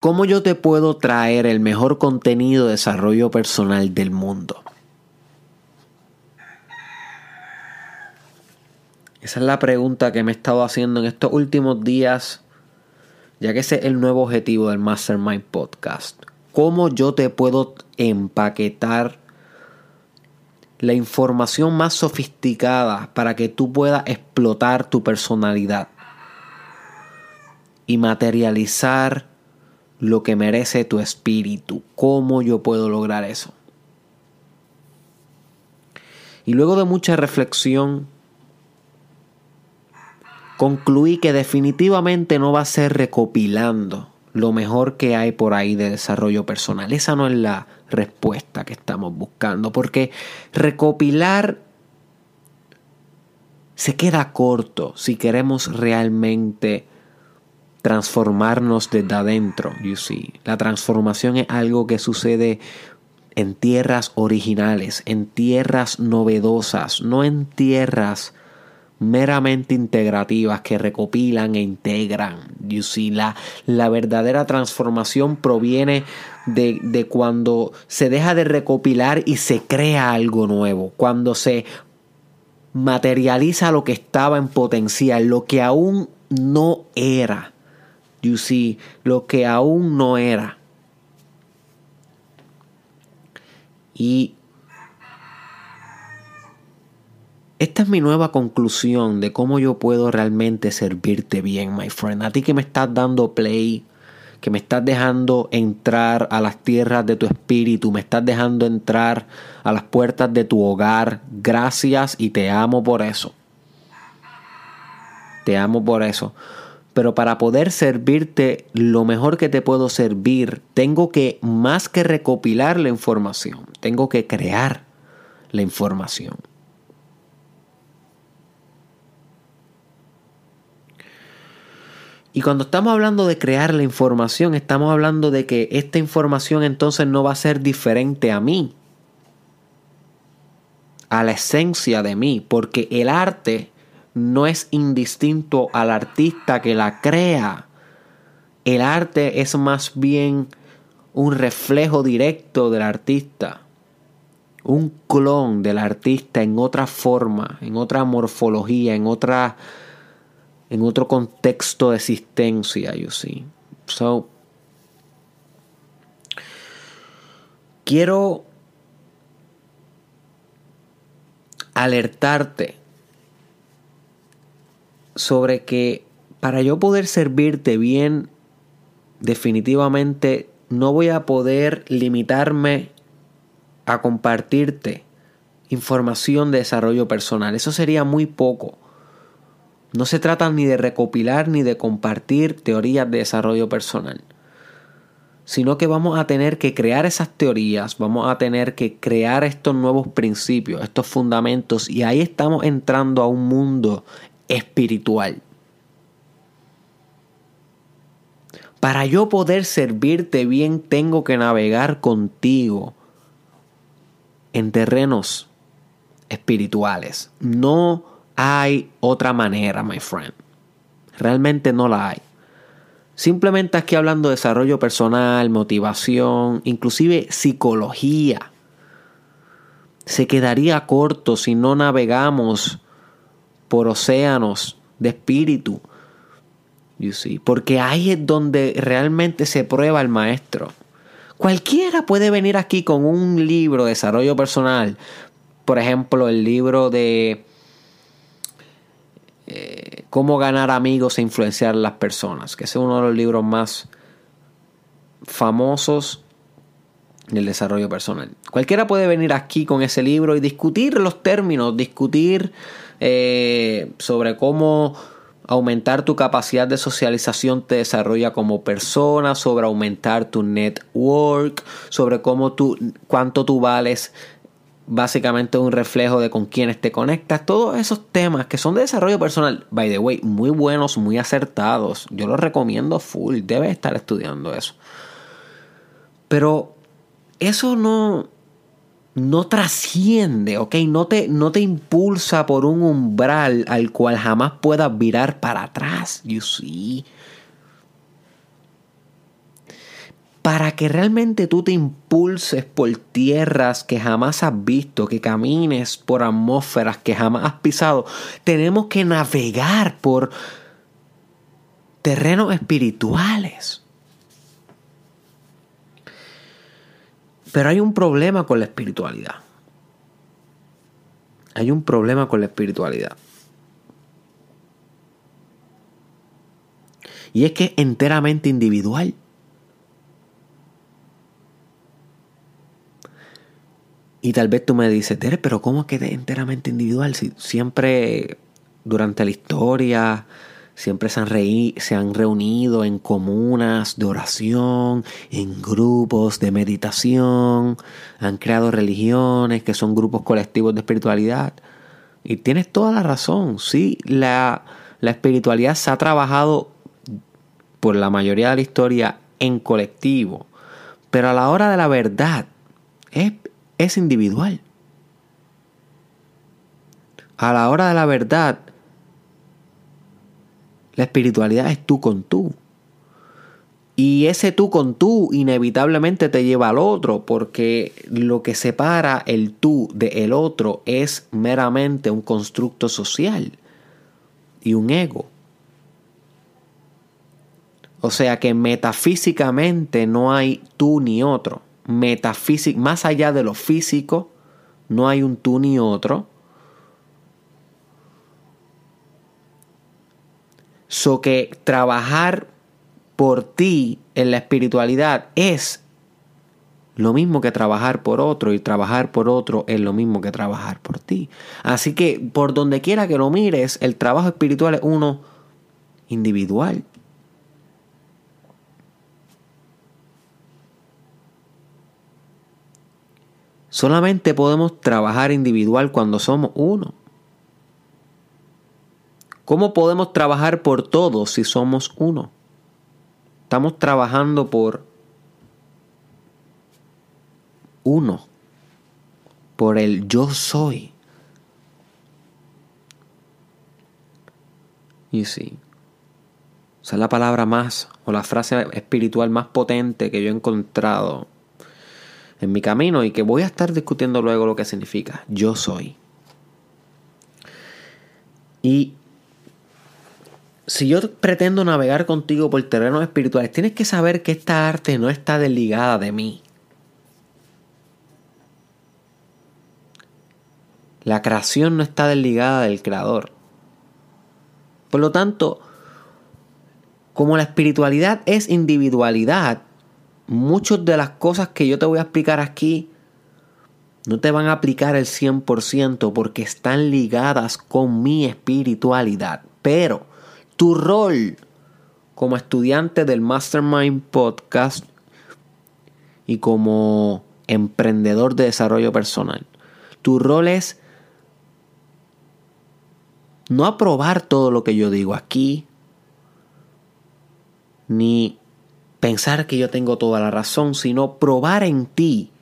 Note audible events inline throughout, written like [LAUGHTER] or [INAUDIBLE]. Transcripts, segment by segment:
¿Cómo yo te puedo traer el mejor contenido de desarrollo personal del mundo? Esa es la pregunta que me he estado haciendo en estos últimos días, ya que ese es el nuevo objetivo del Mastermind Podcast. ¿Cómo yo te puedo empaquetar la información más sofisticada para que tú puedas explotar tu personalidad y materializar lo que merece tu espíritu. ¿Cómo yo puedo lograr eso? Y luego de mucha reflexión, concluí que definitivamente no va a ser recopilando lo mejor que hay por ahí de desarrollo personal. Esa no es la respuesta que estamos buscando, porque recopilar se queda corto si queremos realmente transformarnos desde adentro, you see. La transformación es algo que sucede en tierras originales, en tierras novedosas, no en tierras meramente integrativas que recopilan e integran. You see, la, la verdadera transformación proviene de, de cuando se deja de recopilar y se crea algo nuevo, cuando se materializa lo que estaba en potencial, lo que aún no era. You see, lo que aún no era. Y esta es mi nueva conclusión de cómo yo puedo realmente servirte bien, my friend. A ti que me estás dando play, que me estás dejando entrar a las tierras de tu espíritu, me estás dejando entrar a las puertas de tu hogar. Gracias y te amo por eso. Te amo por eso. Pero para poder servirte lo mejor que te puedo servir, tengo que más que recopilar la información, tengo que crear la información. Y cuando estamos hablando de crear la información, estamos hablando de que esta información entonces no va a ser diferente a mí, a la esencia de mí, porque el arte no es indistinto al artista que la crea. El arte es más bien un reflejo directo del artista, un clon del artista en otra forma, en otra morfología, en otra en otro contexto de existencia, you see. So, quiero alertarte sobre que para yo poder servirte bien, definitivamente no voy a poder limitarme a compartirte información de desarrollo personal. Eso sería muy poco. No se trata ni de recopilar ni de compartir teorías de desarrollo personal, sino que vamos a tener que crear esas teorías, vamos a tener que crear estos nuevos principios, estos fundamentos, y ahí estamos entrando a un mundo espiritual. Para yo poder servirte bien, tengo que navegar contigo en terrenos espirituales, no hay otra manera, my friend. Realmente no la hay. Simplemente aquí hablando de desarrollo personal, motivación, inclusive psicología. Se quedaría corto si no navegamos por océanos de espíritu. You see? Porque ahí es donde realmente se prueba el maestro. Cualquiera puede venir aquí con un libro de desarrollo personal. Por ejemplo, el libro de eh, Cómo ganar amigos e influenciar a las personas, que es uno de los libros más famosos del desarrollo personal. Cualquiera puede venir aquí con ese libro y discutir los términos, discutir eh, sobre cómo aumentar tu capacidad de socialización te desarrolla como persona, sobre aumentar tu network, sobre cómo tú, cuánto tú vales básicamente un reflejo de con quiénes te conectas, todos esos temas que son de desarrollo personal, by the way, muy buenos, muy acertados. Yo los recomiendo full, debes estar estudiando eso. Pero eso no no trasciende, ¿ok? No te, no te impulsa por un umbral al cual jamás puedas virar para atrás, you see. para que realmente tú te impulses por tierras que jamás has visto, que camines por atmósferas que jamás has pisado, tenemos que navegar por terrenos espirituales. Pero hay un problema con la espiritualidad. Hay un problema con la espiritualidad. Y es que es enteramente individual. Y tal vez tú me dices, Tere, pero ¿cómo es que es enteramente individual? Si siempre durante la historia siempre se han, se han reunido en comunas de oración, en grupos de meditación, han creado religiones que son grupos colectivos de espiritualidad. Y tienes toda la razón, sí, la, la espiritualidad se ha trabajado por la mayoría de la historia en colectivo, pero a la hora de la verdad es, es individual. A la hora de la verdad la espiritualidad es tú con tú. Y ese tú con tú inevitablemente te lleva al otro, porque lo que separa el tú del otro es meramente un constructo social y un ego. O sea que metafísicamente no hay tú ni otro. Metafísico, más allá de lo físico, no hay un tú ni otro. So que trabajar por ti en la espiritualidad es lo mismo que trabajar por otro y trabajar por otro es lo mismo que trabajar por ti. Así que por donde quiera que lo mires, el trabajo espiritual es uno individual. Solamente podemos trabajar individual cuando somos uno. ¿Cómo podemos trabajar por todos si somos uno? Estamos trabajando por uno, por el yo soy. Y sí, esa es la palabra más o la frase espiritual más potente que yo he encontrado en mi camino y que voy a estar discutiendo luego lo que significa. Yo soy. Y si yo pretendo navegar contigo por terrenos espirituales, tienes que saber que esta arte no está desligada de mí. La creación no está desligada del creador. Por lo tanto, como la espiritualidad es individualidad, muchas de las cosas que yo te voy a explicar aquí no te van a aplicar el 100% porque están ligadas con mi espiritualidad. Pero tu rol como estudiante del Mastermind Podcast y como emprendedor de desarrollo personal. Tu rol es no aprobar todo lo que yo digo aquí, ni pensar que yo tengo toda la razón, sino probar en ti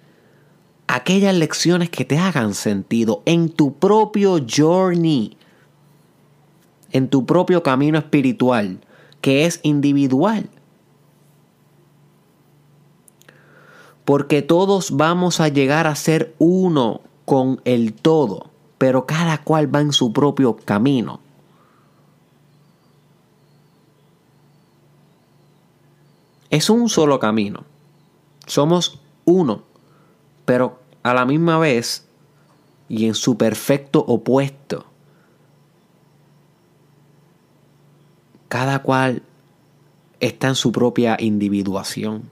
aquellas lecciones que te hagan sentido en tu propio journey en tu propio camino espiritual, que es individual. Porque todos vamos a llegar a ser uno con el todo, pero cada cual va en su propio camino. Es un solo camino. Somos uno, pero a la misma vez y en su perfecto opuesto. Cada cual está en su propia individuación,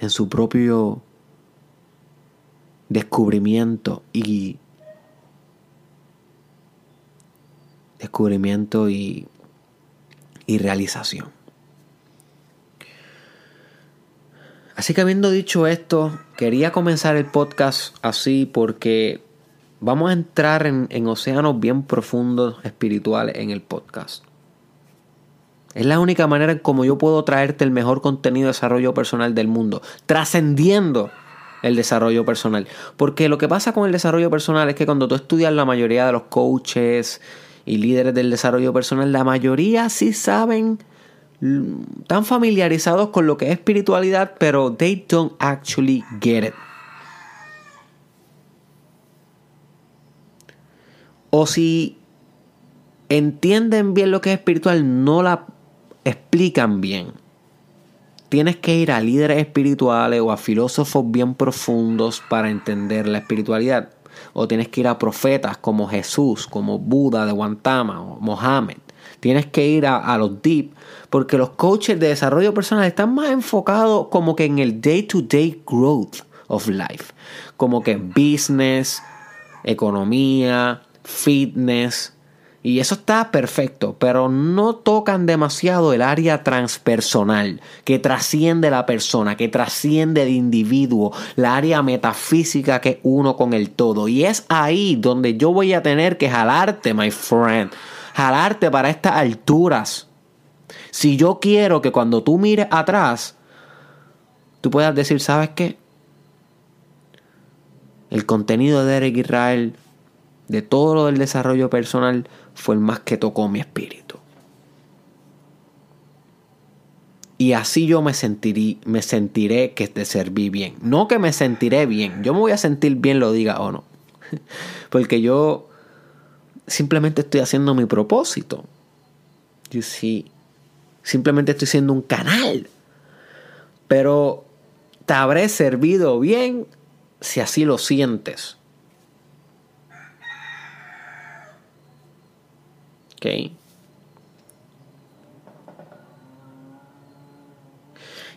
en su propio descubrimiento y descubrimiento y, y realización. Así que habiendo dicho esto, quería comenzar el podcast así porque Vamos a entrar en, océanos bien profundos espirituales en el podcast. Es la única manera en como yo puedo traerte el mejor contenido de desarrollo personal del mundo, trascendiendo el desarrollo personal. Porque lo que pasa con el desarrollo personal es que cuando tú estudias la mayoría de los coaches y líderes del desarrollo personal, la mayoría sí saben tan familiarizados con lo que es espiritualidad, pero they don't actually get it. O si entienden bien lo que es espiritual, no la explican bien. Tienes que ir a líderes espirituales o a filósofos bien profundos para entender la espiritualidad. O tienes que ir a profetas como Jesús, como Buda de Guantama o Mohammed. Tienes que ir a, los deep porque los coaches de desarrollo personal están más enfocados como que en el day-to-day growth of life. Como que business, economía, fitness, y eso está perfecto, pero no tocan demasiado el área transpersonal, que trasciende la persona, que trasciende el individuo, la área metafísica que uno con el todo. Y es ahí donde yo voy a tener que jalarte, my friend, jalarte para estas alturas. Si yo quiero que cuando tú mires atrás, tú puedas decir, ¿sabes qué? El contenido de Derek Israel, de todo lo del desarrollo personal, fue el más que tocó mi espíritu. Y así yo me sentiré, me sentiré que te serví bien. No que me sentiré bien. Yo me voy a sentir bien, lo diga o no. [LAUGHS] Porque yo simplemente estoy haciendo mi propósito. You see, simplemente estoy siendo un canal. Pero te habré servido bien si así lo sientes.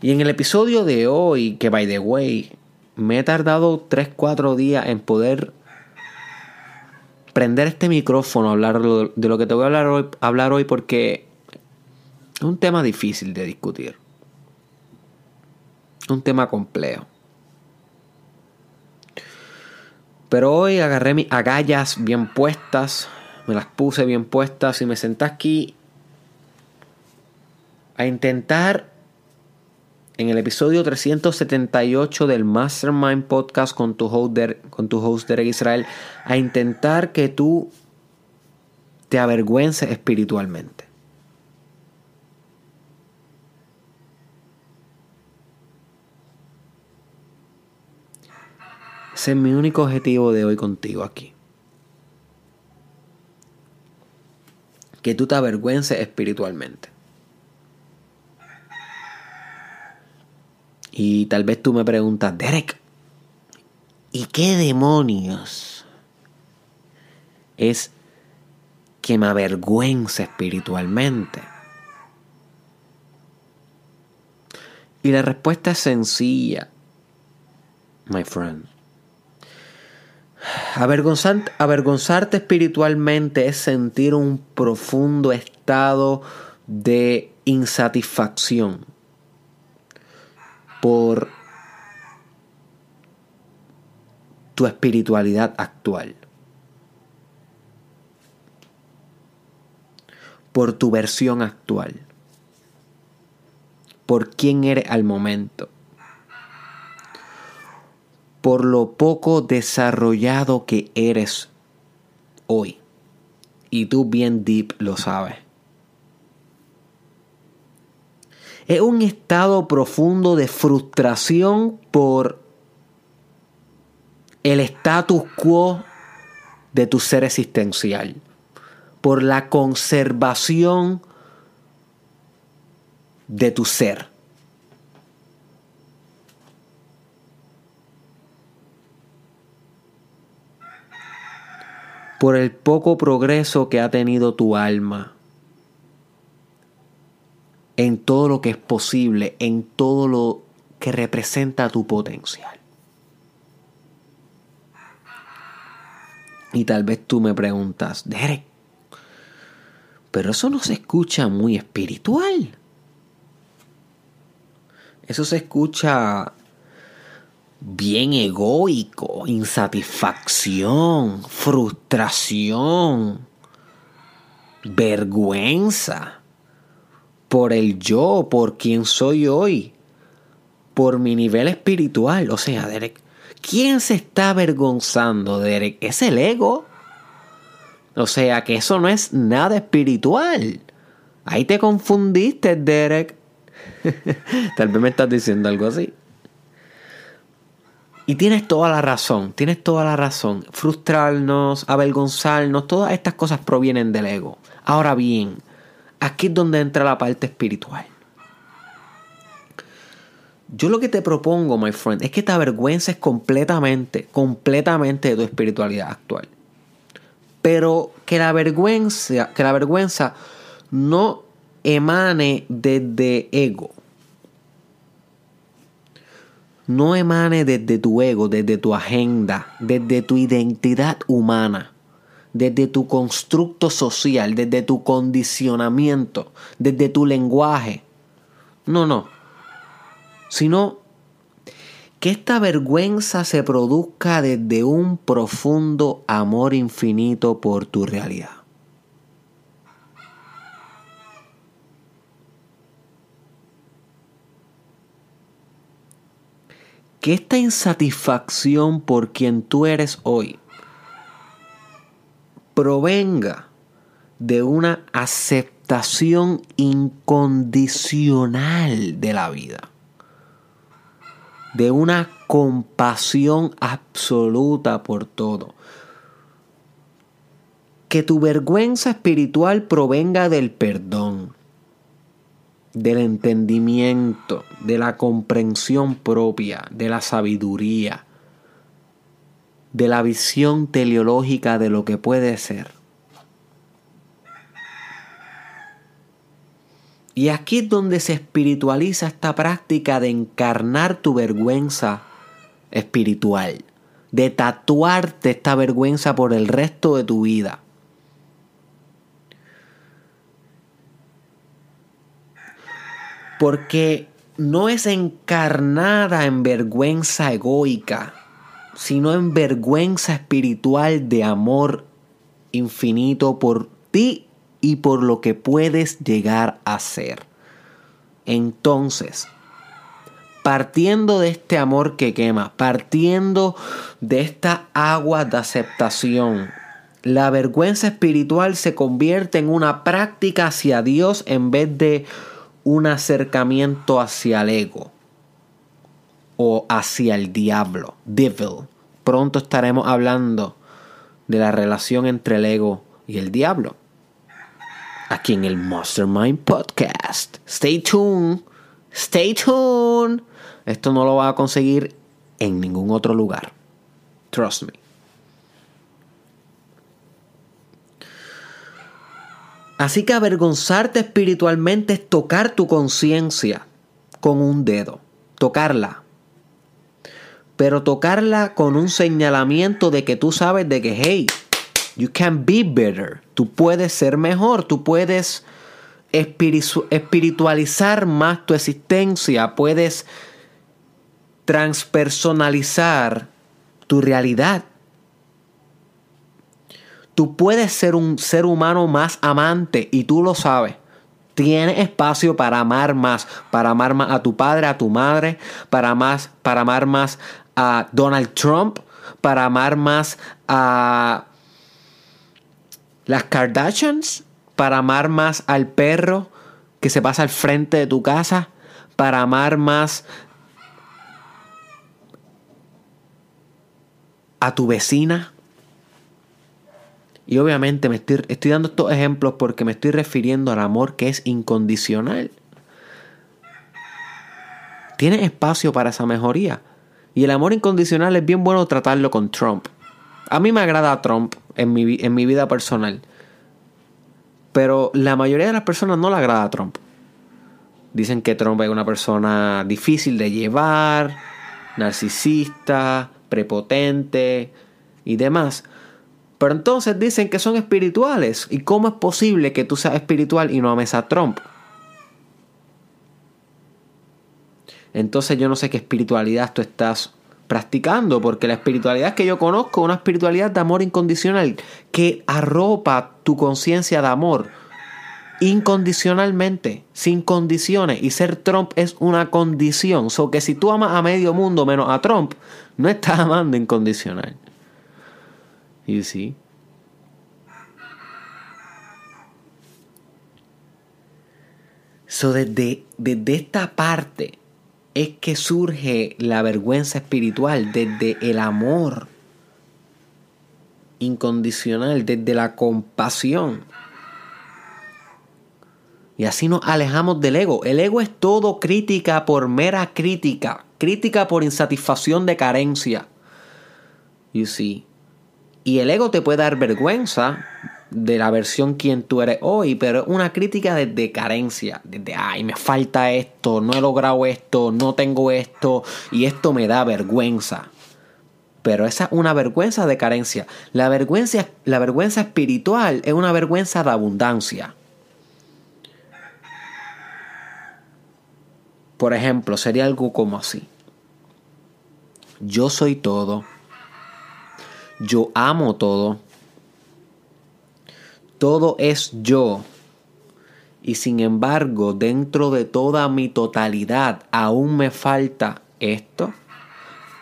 Y en el episodio de hoy, que by the way, me he tardado 3-4 días en poder prender este micrófono, hablar de lo que te voy a hablar hoy, hablar hoy porque es un tema difícil de discutir. Un tema complejo. Pero hoy agarré mis agallas bien puestas, me las puse bien puestas y me senté aquí a intentar en el episodio 378 del Mastermind Podcast con tu host, con tu host Derek Israel, a intentar que tú te avergüences espiritualmente. Ese es mi único objetivo de hoy contigo aquí. Que tú te avergüences espiritualmente. Y tal vez tú me preguntas, Derek, ¿y qué demonios es que me avergüence espiritualmente? Y la respuesta es sencilla, my friend. Avergonzarte espiritualmente es sentir un profundo estado de insatisfacción por tu espiritualidad actual, por tu versión actual, por quién eres al momento por lo poco desarrollado que eres hoy. Y tú bien deep lo sabes. Es un estado profundo de frustración por el status quo de tu ser existencial, por la conservación de tu ser. Por el poco progreso que ha tenido tu alma en todo lo que es posible, en todo lo que representa tu potencial. Y tal vez tú me preguntas, Derek, pero eso no se escucha muy espiritual. Eso se escucha bien egoico, insatisfacción, frustración, vergüenza por el yo, por quien soy hoy, por mi nivel espiritual. O sea, Derek, ¿quién se está avergonzando, Derek? Es el ego. O sea, que eso no es nada espiritual. Ahí te confundiste, Derek. [LAUGHS] Tal vez me estás diciendo algo así. Y tienes toda la razón, tienes toda la razón. Frustrarnos, avergonzarnos, todas estas cosas provienen del ego. Ahora bien, aquí es donde entra la parte espiritual. Yo lo que te propongo, my friend, es que te avergüences completamente, completamente de tu espiritualidad actual. Pero que la vergüenza, que la vergüenza no emane desde ego. No emane desde tu ego, desde tu agenda, desde tu identidad humana, desde tu constructo social, desde tu condicionamiento, desde tu lenguaje. No, no sino que esta vergüenza se produzca desde un profundo amor infinito por tu realidad. Que esta insatisfacción por quien tú eres hoy provenga de una aceptación incondicional de la vida de una compasión absoluta por todo. Que tu vergüenza espiritual provenga del perdón, del entendimiento, de la comprensión propia, de la sabiduría, de la visión teleológica de lo que puede ser. Y aquí es donde se espiritualiza esta práctica de encarnar tu vergüenza espiritual, de tatuarte esta vergüenza por el resto de tu vida. Porque no es encarnada en vergüenza egoica, sino en vergüenza espiritual de amor infinito por ti y por lo que puedes llegar a ser. Entonces, partiendo de este amor que quema, partiendo de esta agua de aceptación, la vergüenza espiritual se convierte en una práctica hacia Dios en vez de un acercamiento hacia el ego o hacia el diablo, devil. Pronto estaremos hablando de la relación entre el ego y el diablo aquí en el Mastermind Podcast. Stay tuned, stay tuned. Esto no lo va a conseguir en ningún otro lugar. Trust me. Así que avergonzarte espiritualmente es tocar tu conciencia con un dedo. Tocarla. Pero tocarla con un señalamiento de que tú sabes de que, hey, You can be better. Tú puedes ser mejor. Tú puedes espiritualizar más tu existencia. Puedes transpersonalizar tu realidad. Tú puedes ser un ser humano más amante y tú lo sabes. Tienes espacio para amar más, para amar más a tu padre, a tu madre, para más, para amar más a Donald Trump, para amar más a las Kardashians para amar más al perro que se pasa al frente de tu casa, para amar más a tu vecina. Y obviamente me estoy, dando estos ejemplos porque me estoy refiriendo al amor que es incondicional. Tienes espacio para esa mejoría. Y el amor incondicional es bien bueno tratarlo con Trump. A mí me agrada Trump en mi, en mi vida personal. Pero la mayoría de las personas no le agrada a Trump. Dicen que Trump es una persona difícil de llevar, narcisista, prepotente y demás. Pero entonces dicen que son espirituales. ¿Y cómo es posible que tú seas espiritual y no ames a Trump? Entonces yo no sé qué espiritualidad tú estás practicando, porque la espiritualidad que yo conozco es una espiritualidad de amor incondicional que arropa tu conciencia de amor incondicionalmente, sin condiciones. Y ser Trump es una condición. So que si tú amas a medio mundo menos a Trump, no estás amando incondicional. You see? So, desde, desde esta parte es que surge la vergüenza espiritual, desde el amor incondicional, desde la compasión. Y así nos alejamos del ego. El ego es todo crítica por mera crítica, crítica por insatisfacción de carencia. You see. Y el ego te puede dar vergüenza de la versión quien tú eres hoy, pero una crítica desde carencia, desde, ay, me falta esto, no he logrado esto, no tengo esto, y esto me da vergüenza. Pero esa es una vergüenza de carencia. La vergüenza, la vergüenza espiritual es una vergüenza de abundancia. Por ejemplo, sería algo como así. Yo soy todo. Yo amo todo. Todo es yo. Y sin embargo, dentro de toda mi totalidad, aún me falta esto,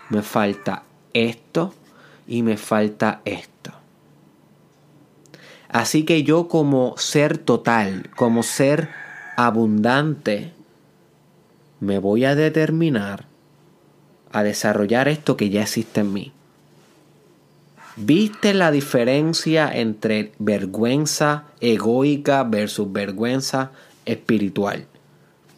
me falta esto y me falta esto. Así que yo como ser total, como ser abundante, me voy a determinar a desarrollar esto que ya existe en mí. ¿Viste la diferencia entre vergüenza egoica versus vergüenza espiritual?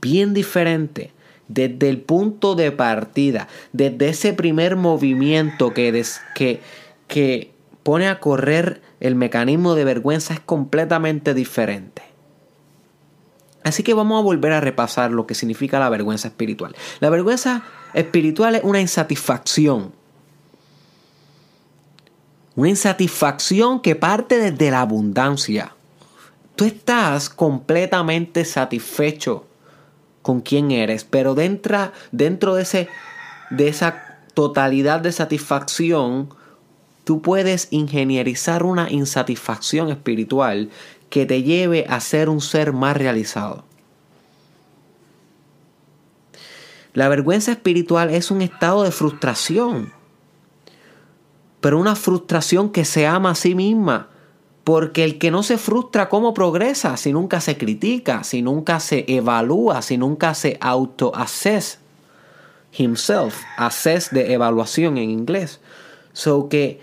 Bien diferente. Desde el punto de partida, desde ese primer movimiento que, que, que pone a correr el mecanismo de vergüenza es completamente diferente. Así que vamos a volver a repasar lo que significa la vergüenza espiritual. La vergüenza espiritual es una insatisfacción. Una insatisfacción que parte desde la abundancia. Tú estás completamente satisfecho con quién eres, pero dentro, dentro de, ese, de esa totalidad de satisfacción, tú puedes ingenierizar una insatisfacción espiritual que te lleve a ser un ser más realizado. La vergüenza espiritual es un estado de frustración, pero una frustración que se ama a sí misma, porque el que no se frustra, ¿cómo progresa? Si nunca se critica, si nunca se evalúa, si nunca se auto-assess himself, assess de evaluación en inglés. So que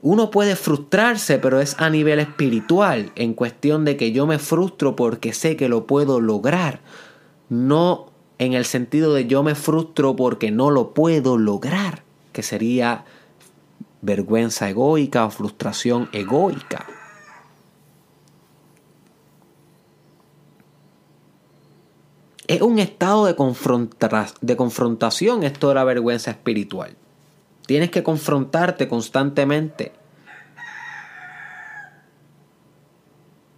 uno puede frustrarse, pero es a nivel espiritual, en cuestión de que yo me frustro porque sé que lo puedo lograr. No en el sentido de yo me frustro porque no lo puedo lograr, que sería vergüenza egoica o frustración egoica. Es un estado de, de confrontación esto de la vergüenza espiritual. Tienes que confrontarte constantemente.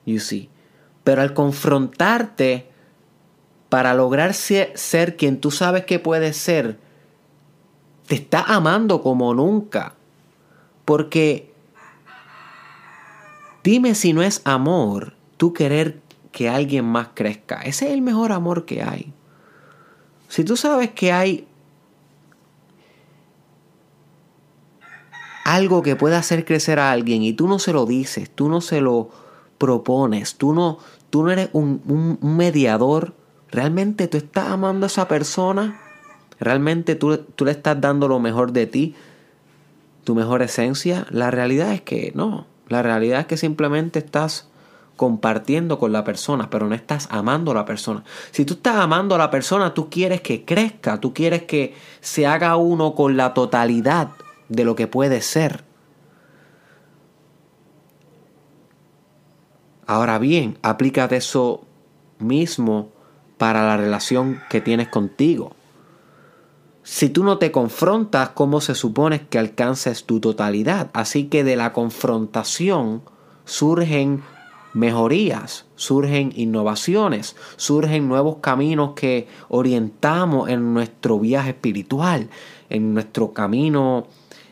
You see. Pero al confrontarte para lograr ser quien tú sabes que puedes ser, te está amando como nunca. Porque dime si no es amor tú querer que alguien más crezca. Ese es el mejor amor que hay. Si tú sabes que hay algo que pueda hacer crecer a alguien y tú no se lo dices, tú no se lo propones, tú no, tú no eres un, mediador, realmente tú estás amando a esa persona, realmente tú, tú le estás dando lo mejor de ti, tu mejor esencia, la realidad es que no, la realidad es que simplemente estás compartiendo con la persona, pero no estás amando a la persona. Si tú estás amando a la persona, tú quieres que crezca, tú quieres que se haga uno con la totalidad de lo que puede ser. Ahora bien, aplícate eso mismo para la relación que tienes contigo. Si tú no te confrontas, ¿cómo se supone que alcances tu totalidad? Así que de la confrontación surgen mejorías, surgen innovaciones, surgen nuevos caminos que orientamos en nuestro viaje espiritual, en nuestro camino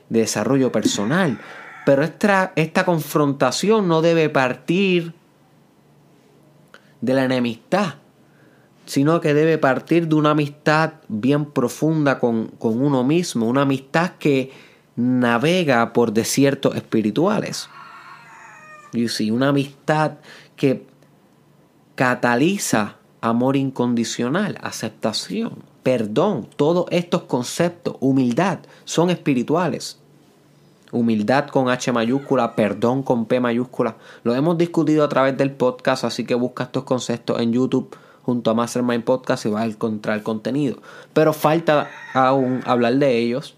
de desarrollo personal. Pero esta, esta confrontación no debe partir de la enemistad, sino que debe partir de una amistad bien profunda con, con uno mismo, una amistad que navega por desiertos espirituales. Una amistad que cataliza amor incondicional, aceptación, perdón, todos estos conceptos, humildad, son espirituales. Humildad con H mayúscula, perdón con P mayúscula. Lo hemos discutido a través del podcast, así que busca estos conceptos en YouTube junto a Mastermind Podcast y vas a encontrar contenido. Pero falta aún hablar de ellos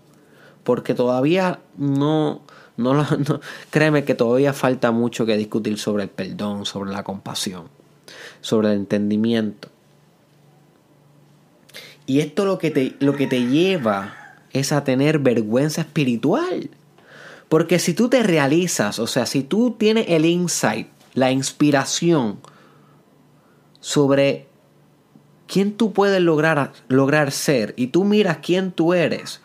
porque todavía no, no, [LAUGHS] no, créeme que todavía falta mucho que discutir sobre el perdón, sobre la compasión, sobre el entendimiento. Y esto lo que te, lo que te lleva es a tener vergüenza espiritual. Porque si tú te realizas, o sea, si tú tienes el insight, la inspiración sobre quién tú puedes lograr, lograr ser y tú miras quién tú eres,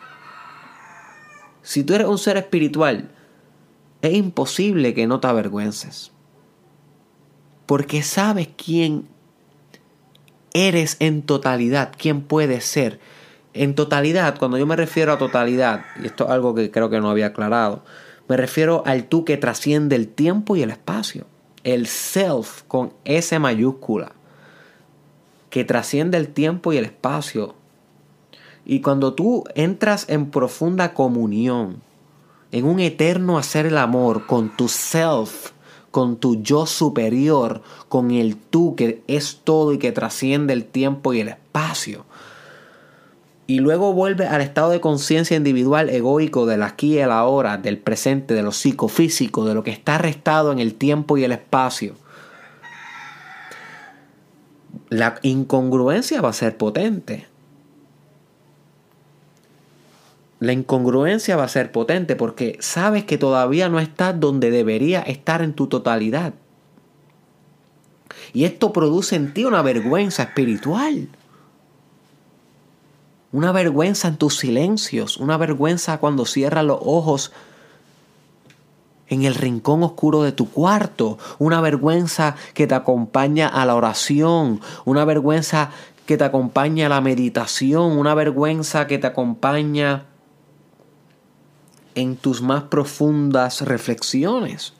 si tú eres un ser espiritual, es imposible que no te avergüences. Porque sabes quién eres en totalidad, quién puedes ser. En totalidad, cuando yo me refiero a totalidad, y esto es algo que creo que no había aclarado, me refiero al tú que trasciende el tiempo y el espacio. El self con S mayúscula, que trasciende el tiempo y el espacio. Y cuando tú entras en profunda comunión, en un eterno hacer el amor con tu self, con tu yo superior, con el tú que es todo y que trasciende el tiempo y el espacio. Y luego vuelve al estado de conciencia individual egoico del aquí y el ahora, del presente, de lo psicofísico, de lo que está arrestado en el tiempo y el espacio. La incongruencia va a ser potente. la incongruencia va a ser potente porque sabes que todavía no estás donde debería estar en tu totalidad. Y esto produce en ti una vergüenza espiritual. Una vergüenza en tus silencios, una vergüenza cuando cierras los ojos en el rincón oscuro de tu cuarto, una vergüenza que te acompaña a la oración, una vergüenza que te acompaña a la meditación, una vergüenza que te acompaña en tus más profundas reflexiones.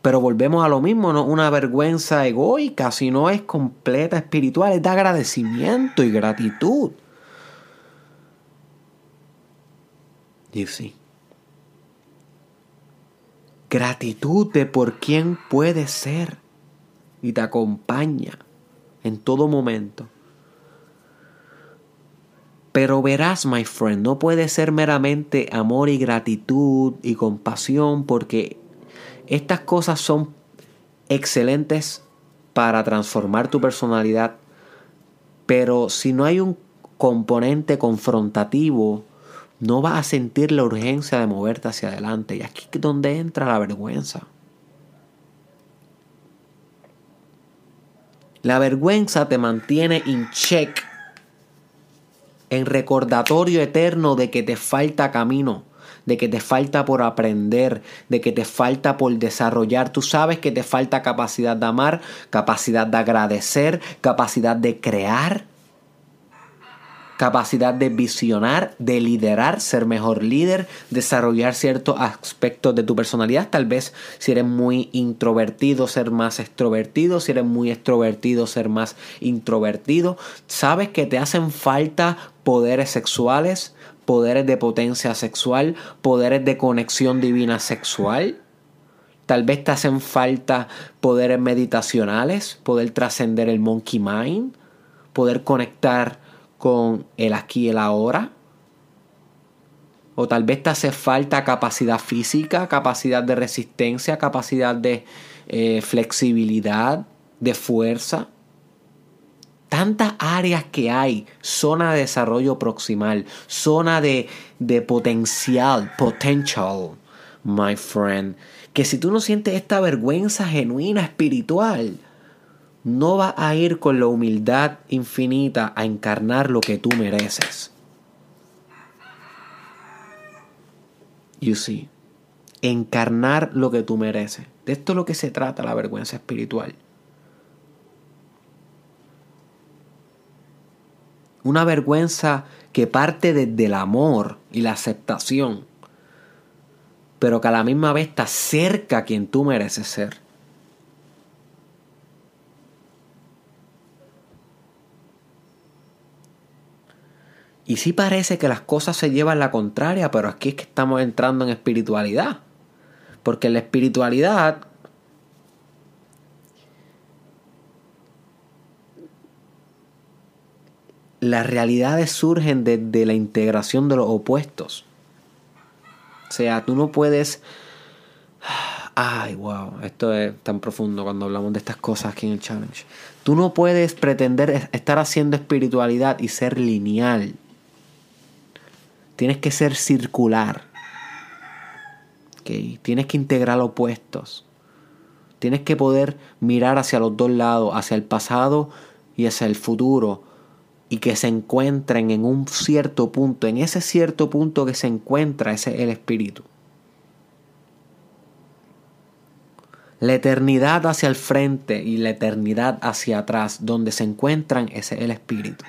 Pero volvemos a lo mismo, no una vergüenza egoica, sino es completa espiritual, es de agradecimiento y gratitud. Y sí. Gratitud de por quién puedes ser y te acompaña en todo momento. Pero verás, my friend, no puede ser meramente amor y gratitud y compasión porque estas cosas son excelentes para transformar tu personalidad. Pero si no hay un componente confrontativo, no vas a sentir la urgencia de moverte hacia adelante. Y aquí es donde entra la vergüenza. La vergüenza te mantiene in check en recordatorio eterno de que te falta camino, de que te falta por aprender, de que te falta por desarrollar. Tú sabes que te falta capacidad de amar, capacidad de agradecer, capacidad de crear capacidad de visionar, de liderar, ser mejor líder, desarrollar ciertos aspectos de tu personalidad. Tal vez si eres muy introvertido, ser más extrovertido, si eres muy extrovertido, ser más introvertido. Sabes que te hacen falta poderes sexuales, poderes de potencia sexual, poderes de conexión divina sexual. Tal vez te hacen falta poderes meditacionales, poder trascender el monkey mind, poder conectar con el aquí y el ahora. O tal vez te hace falta capacidad física, capacidad de resistencia, capacidad de eh, flexibilidad, de fuerza. Tantas áreas que hay, zona de desarrollo proximal, zona de, de potencial, potential, my friend. Que si tú no sientes esta vergüenza genuina espiritual, no va a ir con la humildad infinita a encarnar lo que tú mereces. You see, encarnar lo que tú mereces. De esto es lo que se trata la vergüenza espiritual. Una vergüenza que parte desde el amor y la aceptación, pero que a la misma vez está cerca a quien tú mereces ser. Y sí parece que las cosas se llevan la contraria, pero aquí es que estamos entrando en espiritualidad. Porque la espiritualidad las realidades surgen desde la integración de los opuestos. O sea, tú no puedes... Ay, wow, esto es tan profundo cuando hablamos de estas cosas aquí en el challenge. Tú no puedes pretender estar haciendo espiritualidad y ser lineal. Tienes que ser circular. ¿Okay? Tienes que integrar opuestos. Tienes que poder mirar hacia los dos lados, hacia el pasado y hacia el futuro y que se encuentren en un cierto punto, en ese cierto punto que se encuentra ese es el espíritu. La eternidad hacia el frente y la eternidad hacia atrás, donde se encuentran, ese es el espíritu.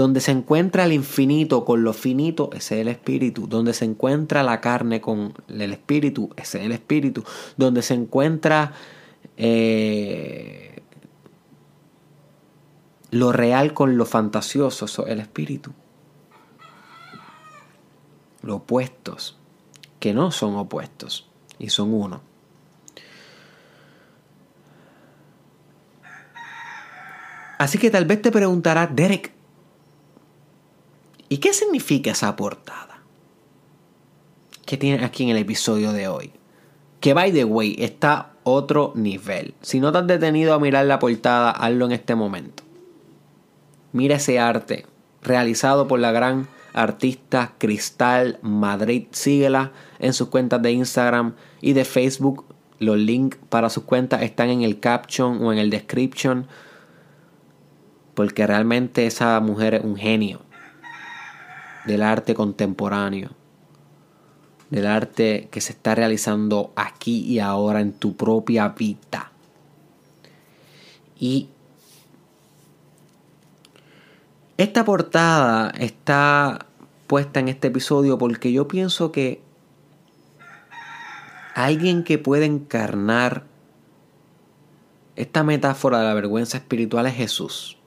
Donde se encuentra el infinito con lo finito, ese es el espíritu. Donde se encuentra la carne con el espíritu, ese es el espíritu. Donde se encuentra eh, lo real con lo fantasioso, eso el espíritu. Los opuestos, que no son opuestos, y son uno. Así que tal vez te preguntarás, Derek, ¿y qué significa esa portada? Que tiene aquí en el episodio de hoy. Que by the way, está otro nivel. Si no te has detenido a mirar la portada, hazlo en este momento. Mira ese arte realizado por la gran artista Cristal Madrid. Síguela en sus cuentas de Instagram y de Facebook. Los links para sus cuentas están en el caption o en el description. Porque realmente esa mujer es un genio del arte contemporáneo. Del arte que se está realizando aquí y ahora en tu propia vida. Y esta portada está puesta en este episodio porque yo pienso que alguien que puede encarnar esta metáfora de la vergüenza espiritual es Jesús.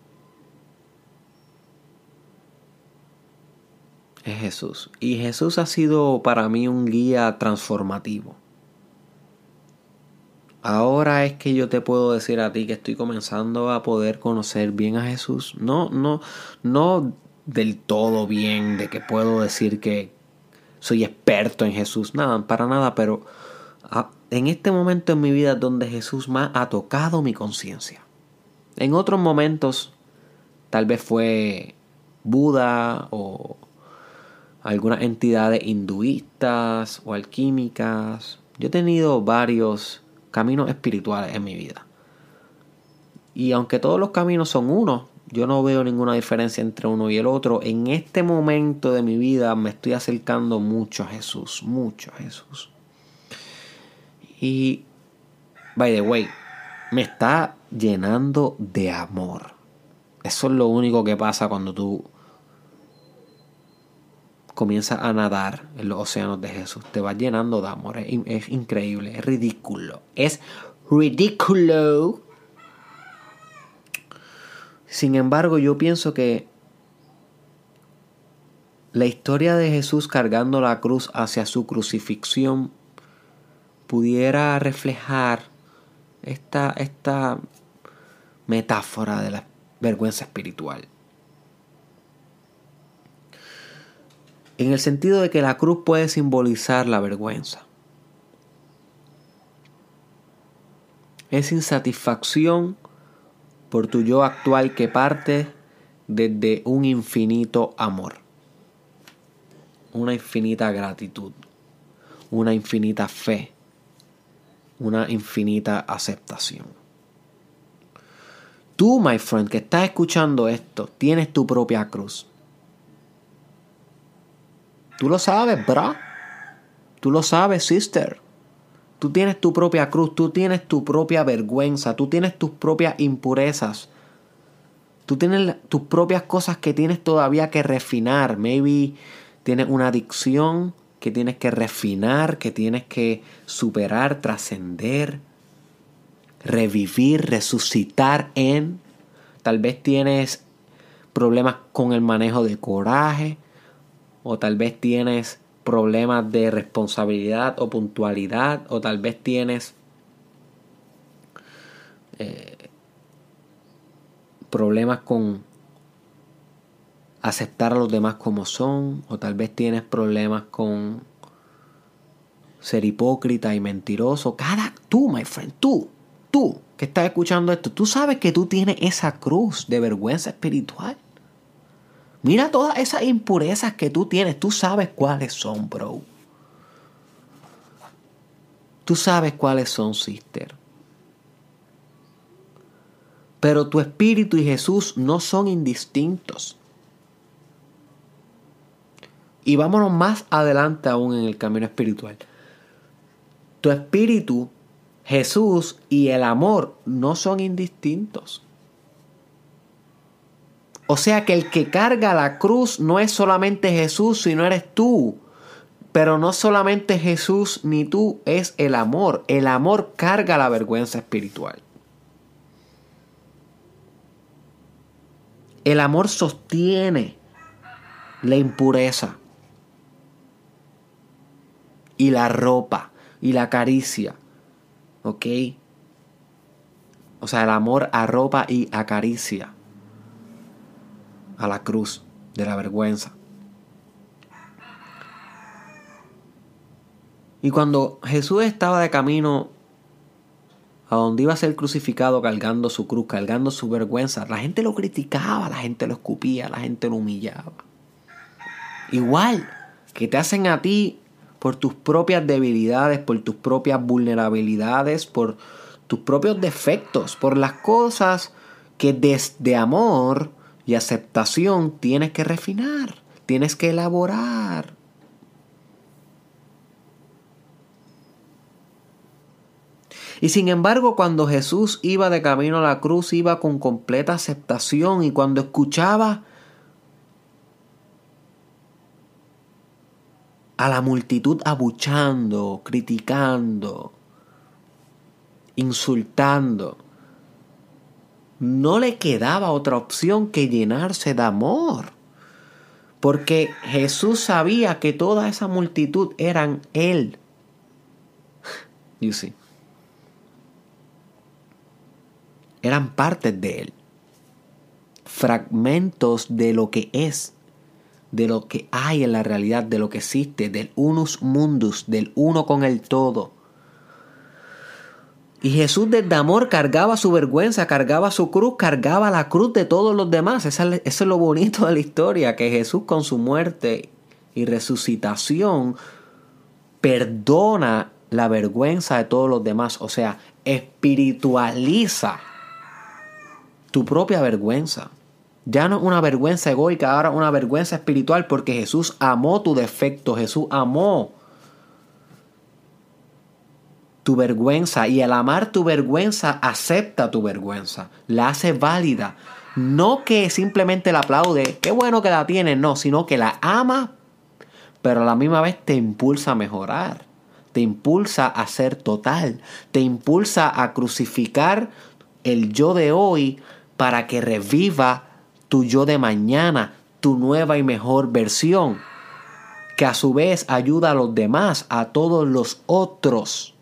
Es Jesús. Y Jesús ha sido para mí un guía transformativo. Ahora es que yo te puedo decir a ti que estoy comenzando a poder conocer bien a Jesús. No, no, no del todo bien, de que puedo decir que soy experto en Jesús. Nada, para nada, pero ah, en este momento en mi vida donde Jesús más ha tocado mi conciencia. En otros momentos, tal vez fue Buda o algunas entidades hinduistas o alquímicas. Yo he tenido varios caminos espirituales en mi vida. Y aunque todos los caminos son uno, yo no veo ninguna diferencia entre uno y el otro. En este momento de mi vida me estoy acercando mucho a Jesús, mucho a Jesús. Y, by the way, me está llenando de amor. Eso es lo único que pasa cuando tú comienzas a nadar en los océanos de Jesús. Te vas llenando de amor. Es, increíble, es ridículo. Es ridículo. Sin embargo, yo pienso que la historia de Jesús cargando la cruz hacia su crucifixión pudiera reflejar esta, esta metáfora de la vergüenza espiritual. En el sentido de que la cruz puede simbolizar la vergüenza. Es insatisfacción por tu yo actual que parte desde un infinito amor, una infinita gratitud, una infinita fe, una infinita aceptación. Tú, my friend, que estás escuchando esto, tienes tu propia cruz. Tú lo sabes, bro. Tú lo sabes, sister. Tú tienes tu propia cruz, tú tienes tu propia vergüenza, tú tienes tus propias impurezas. Tú tienes tus propias cosas que tienes todavía que refinar. Maybe tienes una adicción que tienes que refinar, que tienes que superar, trascender, revivir, resucitar en. Tal vez tienes problemas con el manejo de coraje, o tal vez tienes problemas de responsabilidad o puntualidad, o tal vez tienes eh, problemas con aceptar a los demás como son, o tal vez tienes problemas con ser hipócrita y mentiroso. Cada tú, my friend, tú, tú que estás escuchando esto, tú sabes que tú tienes esa cruz de vergüenza espiritual. Mira todas esas impurezas que tú tienes, tú sabes cuáles son, bro. Tú sabes cuáles son, sister. Pero tu espíritu y Jesús no son indistintos. Y vámonos más adelante aún en el camino espiritual. Tu espíritu, Jesús y el amor no son indistintos. O sea que el que carga la cruz no es solamente Jesús, sino eres tú. Pero no solamente Jesús ni tú, es el amor. El amor carga la vergüenza espiritual. El amor sostiene la impureza y la ropa y la caricia. ¿Ok? O sea, el amor arropa y acaricia a la cruz de la vergüenza. Y cuando Jesús estaba de camino a donde iba a ser crucificado cargando su cruz, cargando su vergüenza, la gente lo criticaba, la gente lo escupía, la gente lo humillaba. Igual que te hacen a ti por tus propias debilidades, por tus propias vulnerabilidades, por tus propios defectos, por las cosas que desde amor y aceptación tienes que refinar, tienes que elaborar. Y sin embargo, cuando Jesús iba de camino a la cruz, iba con completa aceptación y cuando escuchaba a la multitud abuchando, criticando, insultando, no le quedaba otra opción que llenarse de amor. Porque Jesús sabía que toda esa multitud eran Él. You see. Eran partes de Él. Fragmentos de lo que es de lo que hay en la realidad, de lo que existe, del unus mundus, del uno con el todo. Y Jesús desde amor cargaba su vergüenza, cargaba su cruz, cargaba la cruz de todos los demás. Eso es lo bonito de la historia, que Jesús con su muerte y resucitación perdona la vergüenza de todos los demás. O sea, espiritualiza tu propia vergüenza. Ya no es una vergüenza egoica, ahora una vergüenza espiritual porque Jesús amó tu defecto, Jesús amó tu vergüenza y al amar tu vergüenza acepta tu vergüenza, la hace válida. No que simplemente la aplaude, qué bueno que la tiene, no, sino que la ama, pero a la misma vez te impulsa a mejorar, te impulsa a ser total, te impulsa a crucificar el yo de hoy para que reviva tu yo de mañana, tu nueva y mejor versión, que a su vez ayuda a los demás, a todos los otros,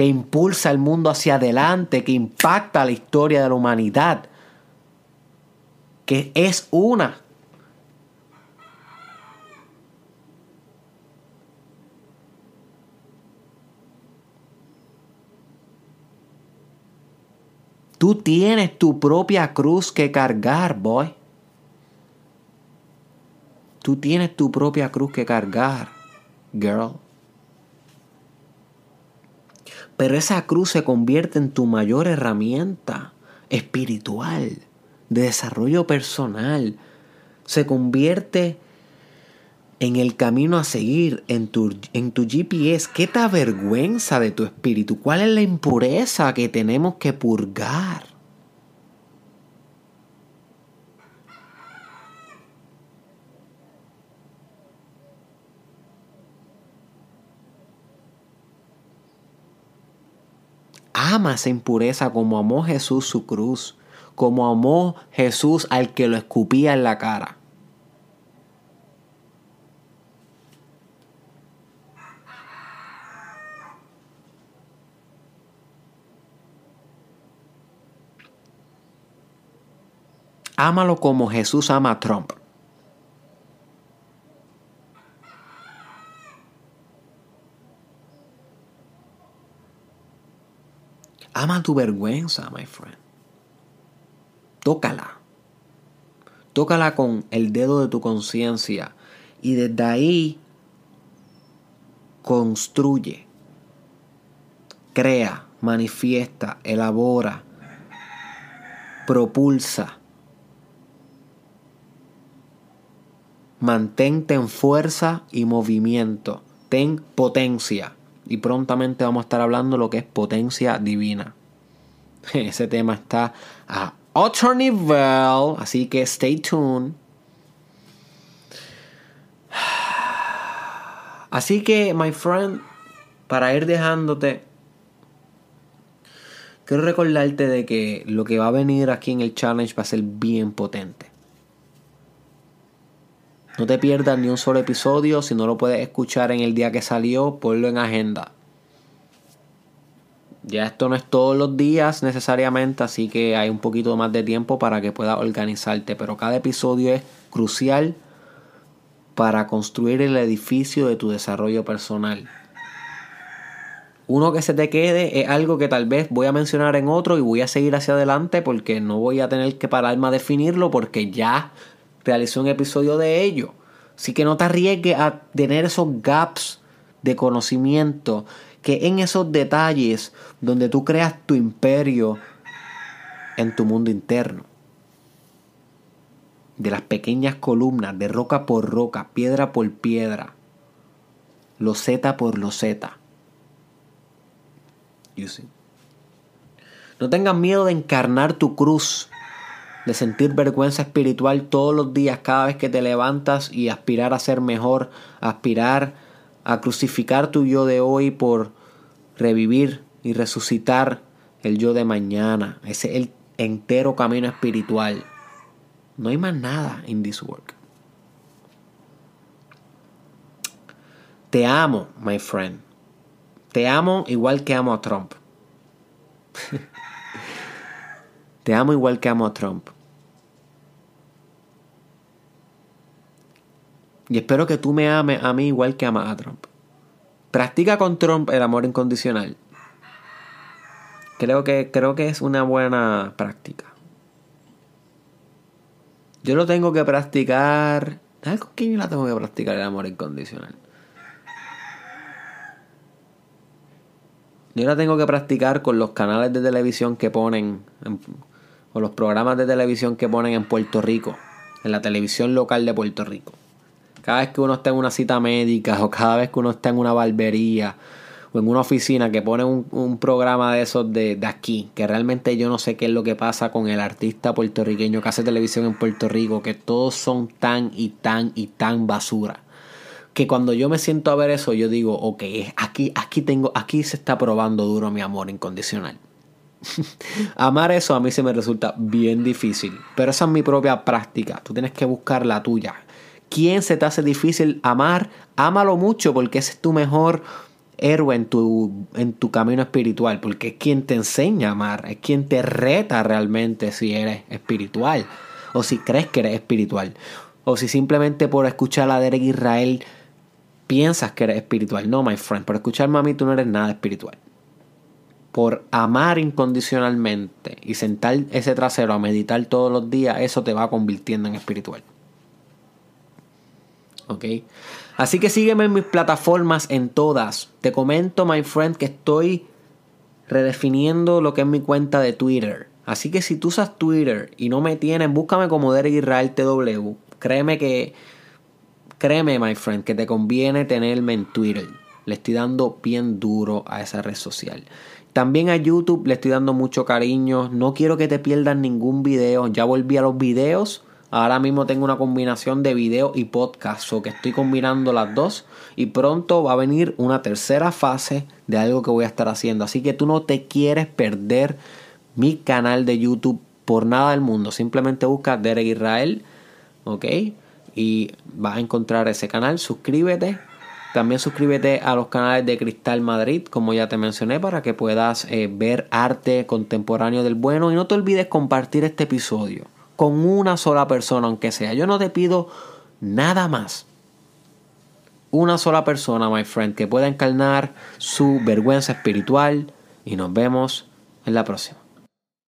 que impulsa el mundo hacia adelante, que impacta la historia de la humanidad, que es una Tú tienes tu propia cruz que cargar, boy. Tú tienes tu propia cruz que cargar, girl. Pero esa cruz se convierte en tu mayor herramienta espiritual, de desarrollo personal. Se convierte en el camino a seguir, en tu, en tu GPS, ¿qué te avergüenza de tu espíritu? ¿Cuál es la impureza que tenemos que purgar? Ama esa impureza como amó Jesús su cruz, como amó Jesús al que lo escupía en la cara. Ámalo como Jesús ama a Trump. Ama tu vergüenza, my friend. Tócala. Tócala con el dedo de tu conciencia. Y desde ahí construye, crea, manifiesta, elabora, propulsa. Mantente en fuerza y movimiento. Ten potencia y prontamente vamos a estar hablando lo que es potencia divina. [LAUGHS] Ese tema está a otro nivel, así que stay tuned. [SIGHS] Así que, my friend, para ir dejándote, quiero recordarte de que lo que va a venir aquí en el challenge va a ser bien potente. No te pierdas ni un solo episodio. Si no lo puedes escuchar en el día que salió, ponlo en agenda. Ya esto no es todos los días necesariamente, así que hay un poquito más de tiempo para que puedas organizarte. Pero cada episodio es crucial para construir el edificio de tu desarrollo personal. Uno que se te quede es algo que tal vez voy a mencionar en otro y voy a seguir hacia adelante porque no voy a tener que pararme a definirlo porque ya realicé un episodio de ello. Así que no te arriesgues a tener esos gaps de conocimiento que en esos detalles donde tú creas tu imperio en tu mundo interno. De las pequeñas columnas, de roca por roca, piedra por piedra, loseta por loseta. No tengas miedo de encarnar tu cruz de sentir vergüenza espiritual todos los días, cada vez que te levantas y aspirar a ser mejor, aspirar a crucificar tu yo de hoy por revivir y resucitar el yo de mañana. Ese es el entero camino espiritual. No hay más nada en this work. Te amo, my friend. Te amo igual que amo a Trump. [LAUGHS] Te amo igual que amo a Trump. Y espero que tú me ames a mí igual que amas a Trump. Practica con Trump el amor incondicional. Creo que, creo que es una buena práctica. Yo lo tengo que practicar. ¿Sabes con quién yo la tengo que practicar el amor incondicional? Yo la tengo que practicar con los canales de televisión que ponen o los programas de televisión que ponen en Puerto Rico, en la televisión local de Puerto Rico. Cada vez que uno está en una cita médica o cada vez que uno está en una barbería o en una oficina que pone un, programa de esos de, de, aquí, que realmente yo no sé qué es lo que pasa con el artista puertorriqueño que hace televisión en Puerto Rico, que todos son tan y tan y tan basura. Que cuando yo me siento a ver eso, yo digo, ok, aquí, aquí tengo, aquí se está probando duro mi amor incondicional. [LAUGHS] Amar eso a mí se me resulta bien difícil, pero esa es mi propia práctica. Tú tienes que buscar la tuya. ¿Quién se te hace difícil amar? Ámalo mucho porque ese es tu mejor héroe en tu, en tu camino espiritual, porque es quien te enseña a amar, es quien te reta realmente si eres espiritual o si crees que eres espiritual o si simplemente por escuchar a Derek Israel piensas que eres espiritual. No, my friend, por escucharme a mí tú no eres nada espiritual por amar incondicionalmente y sentar ese trasero a meditar todos los días, eso te va convirtiendo en espiritual. ¿Ok? Así que sígueme en mis plataformas en todas. Te comento, my friend, que estoy redefiniendo lo que es mi cuenta de Twitter. Así que si tú usas Twitter y no me tienes, búscame como Derek Israel TW. Créeme que, créeme, my friend, que te conviene tenerme en Twitter. Le estoy dando bien duro a esa red social. También a YouTube le estoy dando mucho cariño. No quiero que te pierdas ningún video. Ya volví a los videos. Ahora mismo tengo una combinación de video y podcast. O que estoy combinando las dos. Y pronto va a venir una tercera fase de algo que voy a estar haciendo. Así que tú no te quieres perder mi canal de YouTube por nada del mundo. Simplemente busca Derek Israel, ¿ok? Y vas a encontrar ese canal. Suscríbete. También suscríbete a los canales de Cristal Madrid, como ya te mencioné, para que puedas eh, ver arte contemporáneo del bueno. Y no te olvides compartir este episodio con una sola persona, aunque sea. Yo no te pido nada más. Una sola persona, my friend, que pueda encarnar su vergüenza espiritual. Y nos vemos en la próxima.